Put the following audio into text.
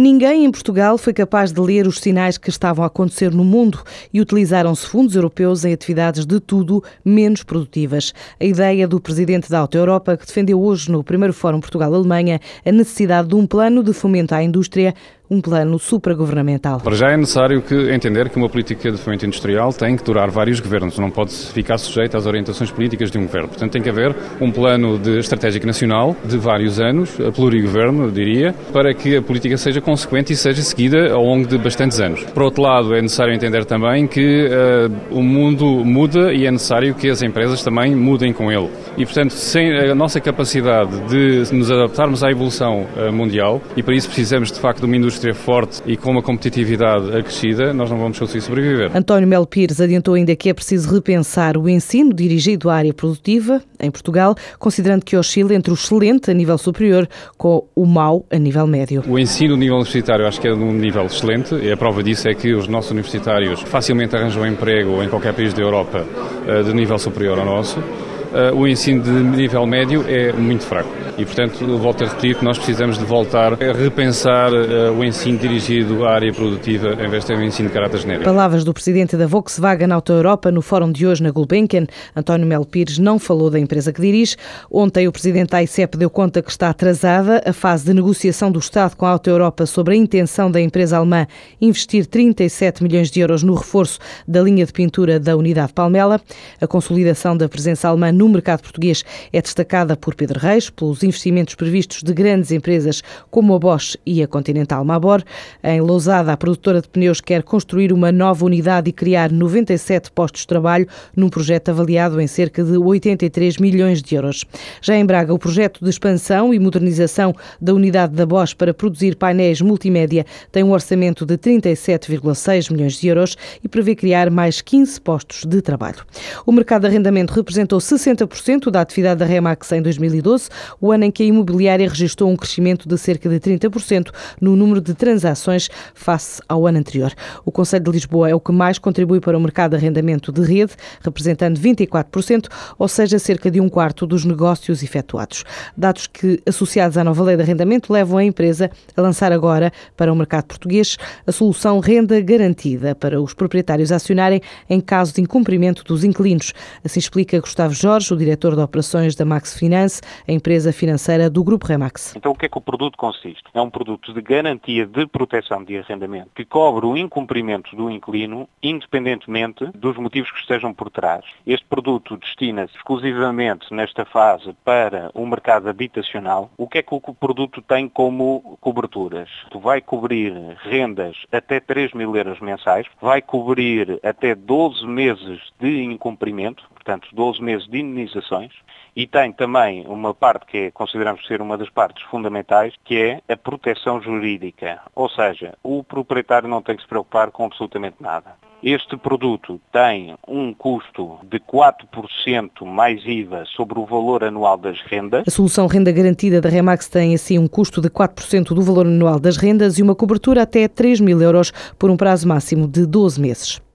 Ninguém em Portugal foi capaz de ler os sinais que estavam a acontecer no mundo e utilizaram-se fundos europeus em atividades de tudo menos produtivas. A ideia do presidente da Auto Europa, que defendeu hoje no primeiro Fórum Portugal-Alemanha a necessidade de um plano de fomento à indústria um plano supragovernamental. Para já é necessário que entender que uma política de fomento industrial tem que durar vários governos, não pode ficar sujeita às orientações políticas de um governo. Portanto, tem que haver um plano de estratégico nacional de vários anos, a plurigoverno, eu diria, para que a política seja consequente e seja seguida ao longo de bastantes anos. Por outro lado, é necessário entender também que uh, o mundo muda e é necessário que as empresas também mudem com ele. E, portanto, sem a nossa capacidade de nos adaptarmos à evolução uh, mundial, e para isso precisamos de facto de uma indústria indústria forte e com uma competitividade acrescida, nós não vamos conseguir sobreviver. António Melo Pires adiantou ainda que é preciso repensar o ensino dirigido à área produtiva em Portugal, considerando que oscila entre o excelente a nível superior com o mau a nível médio. O ensino nível universitário acho que é de um nível excelente e a prova disso é que os nossos universitários facilmente arranjam emprego em qualquer país da Europa eh, de nível superior ao nosso. Eh, o ensino de nível médio é muito fraco. E, portanto, volto a repetir que nós precisamos de voltar a repensar uh, o ensino dirigido à área produtiva em vez de ter um ensino de caráter genérico. Palavras do presidente da Volkswagen Auto Europa no fórum de hoje na Gulbenkian. António Melo Pires não falou da empresa que dirige. Ontem o presidente da ICEP deu conta que está atrasada a fase de negociação do Estado com a Auto Europa sobre a intenção da empresa alemã investir 37 milhões de euros no reforço da linha de pintura da unidade Palmela. A consolidação da presença alemã no mercado português é destacada por Pedro Reis, pelos investimentos previstos de grandes empresas como a Bosch e a Continental Mabor. Em Lousada, a produtora de pneus quer construir uma nova unidade e criar 97 postos de trabalho num projeto avaliado em cerca de 83 milhões de euros. Já em Braga, o projeto de expansão e modernização da unidade da Bosch para produzir painéis multimédia tem um orçamento de 37,6 milhões de euros e prevê criar mais 15 postos de trabalho. O mercado de arrendamento representou 60% da atividade da Remax em 2012. O ano em que a imobiliária registrou um crescimento de cerca de 30% no número de transações face ao ano anterior. O Conselho de Lisboa é o que mais contribui para o mercado de arrendamento de rede, representando 24%, ou seja, cerca de um quarto dos negócios efetuados. Dados que, associados à nova lei de arrendamento, levam a empresa a lançar agora para o mercado português a solução renda garantida para os proprietários acionarem em caso de incumprimento dos inquilinos. Assim explica Gustavo Jorge, o diretor de operações da Max Finance, a empresa financeira financeira do Grupo Remax. Então o que é que o produto consiste? É um produto de garantia de proteção de arrendamento que cobre o incumprimento do inquilino independentemente dos motivos que estejam por trás. Este produto destina-se exclusivamente nesta fase para o mercado habitacional. O que é que o produto tem como coberturas? Vai cobrir rendas até 3 mil euros mensais, vai cobrir até 12 meses de incumprimento, portanto 12 meses de indenizações, e tem também uma parte que é, consideramos ser uma das partes fundamentais, que é a proteção jurídica. Ou seja, o proprietário não tem que se preocupar com absolutamente nada. Este produto tem um custo de 4% mais IVA sobre o valor anual das rendas. A solução renda garantida da Remax tem assim um custo de 4% do valor anual das rendas e uma cobertura até 3 mil euros por um prazo máximo de 12 meses.